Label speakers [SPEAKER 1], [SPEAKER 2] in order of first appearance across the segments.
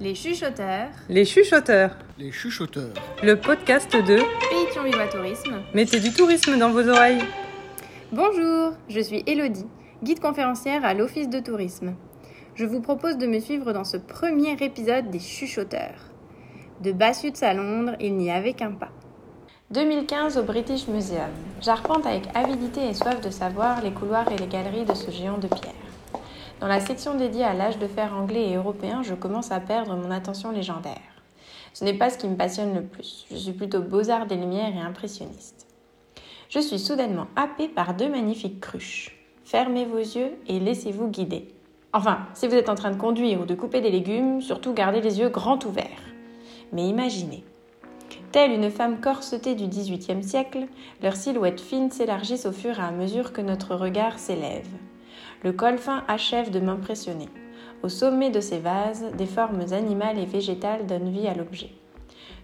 [SPEAKER 1] Les chuchoteurs,
[SPEAKER 2] Les chuchoteurs,
[SPEAKER 3] Les chuchoteurs.
[SPEAKER 2] le podcast de
[SPEAKER 1] Pétion Viva Tourisme.
[SPEAKER 2] Mettez du tourisme dans vos oreilles.
[SPEAKER 1] Bonjour, je suis Elodie, guide conférencière à l'Office de tourisme. Je vous propose de me suivre dans ce premier épisode des chuchoteurs. De Bassutz à Londres, il n'y avait qu'un pas. 2015 au British Museum. J'arpente avec avidité et soif de savoir les couloirs et les galeries de ce géant de pierre. Dans la section dédiée à l'âge de fer anglais et européen, je commence à perdre mon attention légendaire. Ce n'est pas ce qui me passionne le plus. Je suis plutôt beaux-arts des lumières et impressionniste. Je suis soudainement happée par deux magnifiques cruches. Fermez vos yeux et laissez-vous guider. Enfin, si vous êtes en train de conduire ou de couper des légumes, surtout gardez les yeux grands ouverts. Mais imaginez. Telle une femme corsetée du XVIIIe siècle, leurs silhouettes fines s'élargissent au fur et à mesure que notre regard s'élève. Le col fin achève de m'impressionner. Au sommet de ces vases, des formes animales et végétales donnent vie à l'objet.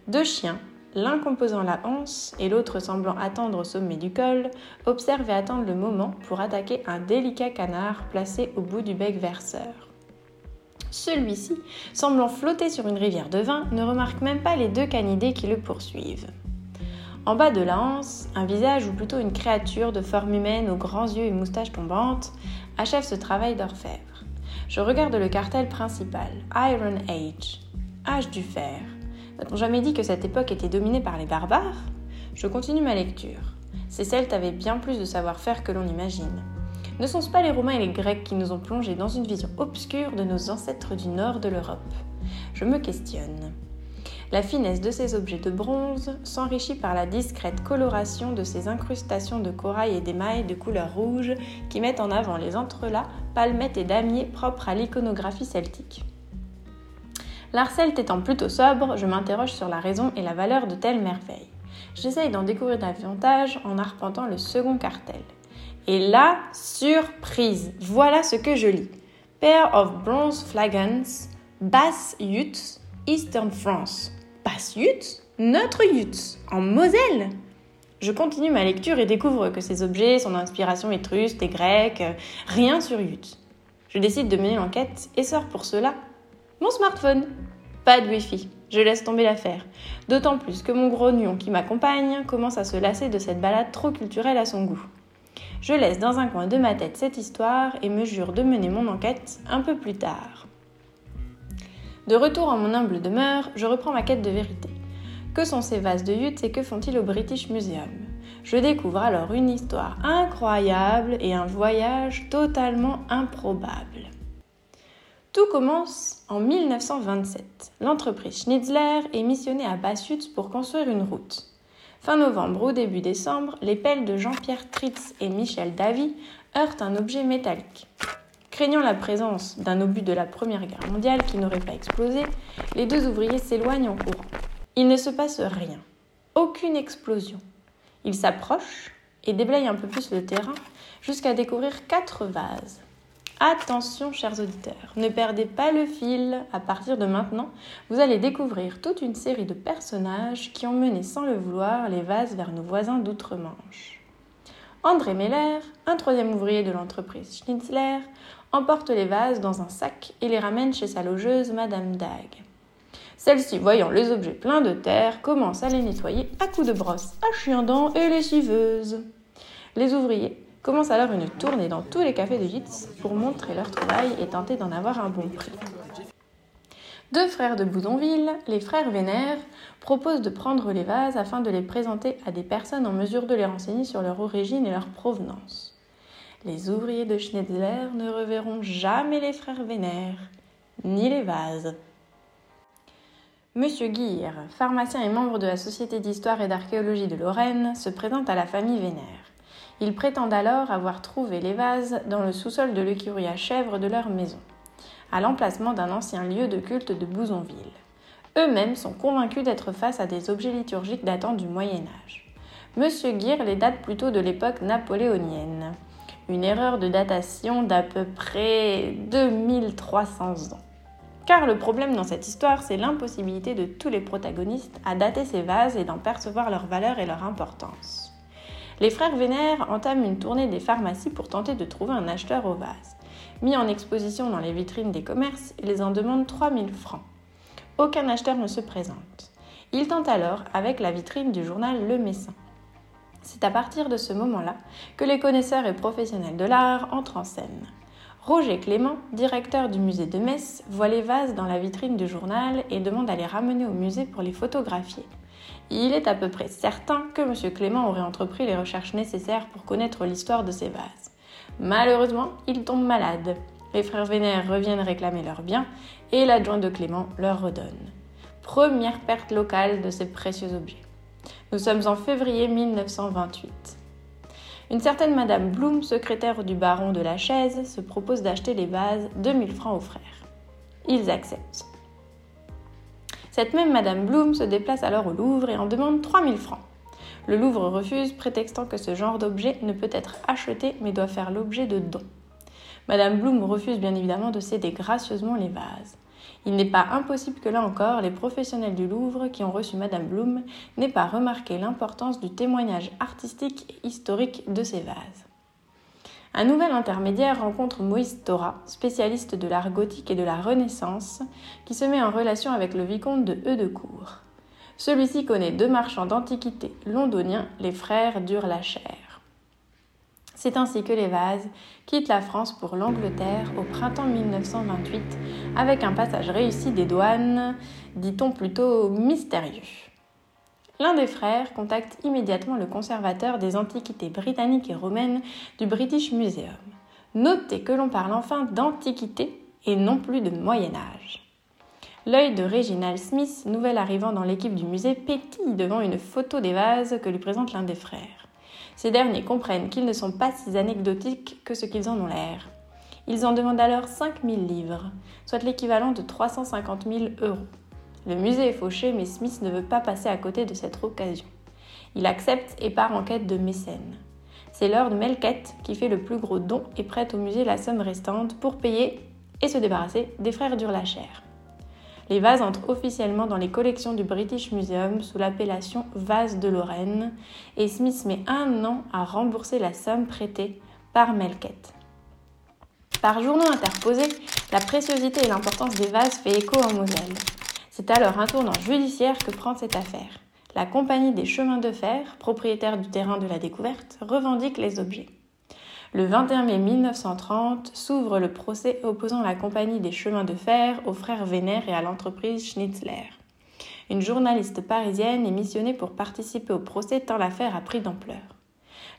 [SPEAKER 1] Deux chiens, l'un composant la hanse et l'autre semblant attendre au sommet du col, observent et attendent le moment pour attaquer un délicat canard placé au bout du bec verseur. Celui-ci, semblant flotter sur une rivière de vin, ne remarque même pas les deux canidés qui le poursuivent. En bas de la hanse, un visage ou plutôt une créature de forme humaine aux grands yeux et moustaches tombantes achève ce travail d'orfèvre. Je regarde le cartel principal, Iron Age, âge du fer. N'a-t-on jamais dit que cette époque était dominée par les barbares? Je continue ma lecture. Ces Celtes avaient bien plus de savoir-faire que l'on imagine. Ne sont-ce pas les Romains et les Grecs qui nous ont plongés dans une vision obscure de nos ancêtres du nord de l'Europe? Je me questionne. La finesse de ces objets de bronze s'enrichit par la discrète coloration de ces incrustations de corail et d'émail de couleur rouge qui mettent en avant les entrelacs, palmettes et damiers propres à l'iconographie celtique. L'art celte étant plutôt sobre, je m'interroge sur la raison et la valeur de telles merveilles. J'essaye d'en découvrir davantage en arpentant le second cartel. Et là, surprise, voilà ce que je lis. Pair of bronze flagons, Bass Utes, Eastern France. Bass Utes Notre Utes, en Moselle Je continue ma lecture et découvre que ces objets sont d'inspiration étrusque et grecque, rien sur Utes. Je décide de mener l'enquête et sors pour cela mon smartphone. Pas de wifi, je laisse tomber l'affaire. D'autant plus que mon grognon qui m'accompagne commence à se lasser de cette balade trop culturelle à son goût. Je laisse dans un coin de ma tête cette histoire et me jure de mener mon enquête un peu plus tard. De retour en mon humble demeure, je reprends ma quête de vérité. Que sont ces vases de Yutz et que font-ils au British Museum? Je découvre alors une histoire incroyable et un voyage totalement improbable. Tout commence en 1927. L'entreprise Schnitzler est missionnée à Bassutz pour construire une route. Fin novembre ou début décembre, les pelles de Jean-Pierre Tritz et Michel Davy heurtent un objet métallique. Craignant la présence d'un obus de la Première Guerre mondiale qui n'aurait pas explosé, les deux ouvriers s'éloignent en courant. Il ne se passe rien. Aucune explosion. Ils s'approchent et déblayent un peu plus le terrain jusqu'à découvrir quatre vases. Attention, chers auditeurs, ne perdez pas le fil. À partir de maintenant, vous allez découvrir toute une série de personnages qui ont mené sans le vouloir les vases vers nos voisins d'outre-Manche. André Meller, un troisième ouvrier de l'entreprise Schnitzler, emporte les vases dans un sac et les ramène chez sa logeuse, Madame Dag. Celle-ci, voyant les objets pleins de terre, commence à les nettoyer à coups de brosse à chien dents et lessiveuse. Les ouvriers commencent alors une tournée dans tous les cafés de Gitz pour montrer leur travail et tenter d'en avoir un bon prix. Deux frères de Boudonville, les frères Vénère, proposent de prendre les vases afin de les présenter à des personnes en mesure de les renseigner sur leur origine et leur provenance. Les ouvriers de Schnetzler ne reverront jamais les frères Vénère, ni les vases. Monsieur Guire, pharmacien et membre de la Société d'histoire et d'archéologie de Lorraine, se présente à la famille Vénère. Ils prétendent alors avoir trouvé les vases dans le sous-sol de l'écurie à chèvres de leur maison, à l'emplacement d'un ancien lieu de culte de Bouzonville. Eux-mêmes sont convaincus d'être face à des objets liturgiques datant du Moyen Âge. Monsieur Guire les date plutôt de l'époque napoléonienne, une erreur de datation d'à peu près 2300 ans. Car le problème dans cette histoire, c'est l'impossibilité de tous les protagonistes à dater ces vases et d'en percevoir leur valeur et leur importance. Les frères Vénère entament une tournée des pharmacies pour tenter de trouver un acheteur aux vases. Mis en exposition dans les vitrines des commerces, ils en demandent 3000 francs. aucun acheteur ne se présente. Il tente alors avec la vitrine du journal Le Messin. C'est à partir de ce moment-là que les connaisseurs et professionnels de l'art entrent en scène. Roger Clément, directeur du musée de Metz, voit les vases dans la vitrine du journal et demande à les ramener au musée pour les photographier. Il est à peu près certain que M. Clément aurait entrepris les recherches nécessaires pour connaître l'histoire de ces vases. Malheureusement, il tombe malade. Les frères Vénère reviennent réclamer leurs biens et l'adjoint de Clément leur redonne. Première perte locale de ces précieux objets. Nous sommes en février 1928. Une certaine Madame Bloom, secrétaire du baron de la Chaise, se propose d'acheter les vases 2000 francs aux frères. Ils acceptent. Cette même Madame Bloom se déplace alors au Louvre et en demande 3000 francs. Le Louvre refuse, prétextant que ce genre d'objet ne peut être acheté mais doit faire l'objet de dons. Madame Bloom refuse bien évidemment de céder gracieusement les vases. Il n'est pas impossible que là encore, les professionnels du Louvre qui ont reçu Madame Blum n'aient pas remarqué l'importance du témoignage artistique et historique de ces vases. Un nouvel intermédiaire rencontre Moïse Tora, spécialiste de l'art gothique et de la Renaissance, qui se met en relation avec le vicomte de Eudecourt. Celui-ci connaît deux marchands d'antiquités londoniens, les frères Durlacher. C'est ainsi que les vases quittent la France pour l'Angleterre au printemps 1928 avec un passage réussi des douanes, dit-on plutôt mystérieux. L'un des frères contacte immédiatement le conservateur des antiquités britanniques et romaines du British Museum. Notez que l'on parle enfin d'antiquité et non plus de Moyen Âge. L'œil de Reginald Smith, nouvel arrivant dans l'équipe du musée, pétille devant une photo des vases que lui présente l'un des frères. Ces derniers comprennent qu'ils ne sont pas si anecdotiques que ce qu'ils en ont l'air. Ils en demandent alors 5000 livres, soit l'équivalent de 350 000 euros. Le musée est fauché, mais Smith ne veut pas passer à côté de cette occasion. Il accepte et part en quête de mécènes. C'est Lord Melkett qui fait le plus gros don et prête au musée la somme restante pour payer et se débarrasser des frères Durlacher. Les vases entrent officiellement dans les collections du British Museum sous l'appellation vase de Lorraine et Smith met un an à rembourser la somme prêtée par Melkett. Par journaux interposés, la préciosité et l'importance des vases fait écho en Moselle. C'est alors un tournant judiciaire que prend cette affaire. La compagnie des chemins de fer, propriétaire du terrain de la découverte, revendique les objets. Le 21 mai 1930 s'ouvre le procès opposant la compagnie des chemins de fer aux frères Vénère et à l'entreprise Schnitzler. Une journaliste parisienne est missionnée pour participer au procès tant l'affaire a pris d'ampleur.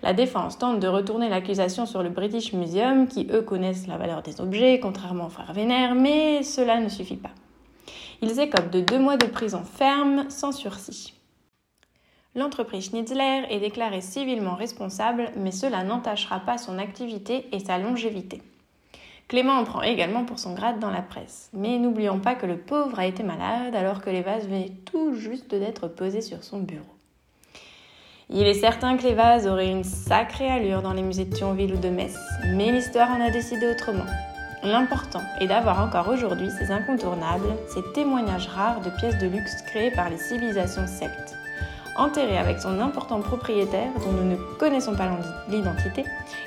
[SPEAKER 1] La défense tente de retourner l'accusation sur le British Museum, qui eux connaissent la valeur des objets, contrairement aux frères Vénère, mais cela ne suffit pas. Ils écopent de deux mois de prison ferme sans sursis. L'entreprise Schnitzler est déclarée civilement responsable, mais cela n'entachera pas son activité et sa longévité. Clément en prend également pour son grade dans la presse. Mais n'oublions pas que le pauvre a été malade alors que les vases venaient tout juste d'être posés sur son bureau. Il est certain que les vases auraient une sacrée allure dans les musées de Thionville ou de Metz, mais l'histoire en a décidé autrement. L'important est d'avoir encore aujourd'hui ces incontournables, ces témoignages rares de pièces de luxe créées par les civilisations celtes enterré avec son important propriétaire dont nous ne connaissons pas l'identité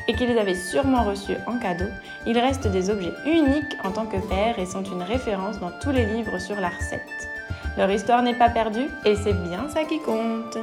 [SPEAKER 1] et qu'ils avaient sûrement reçu en cadeau, ils restent des objets uniques en tant que père et sont une référence dans tous les livres sur la recette. Leur histoire n'est pas perdue et c'est bien ça qui compte.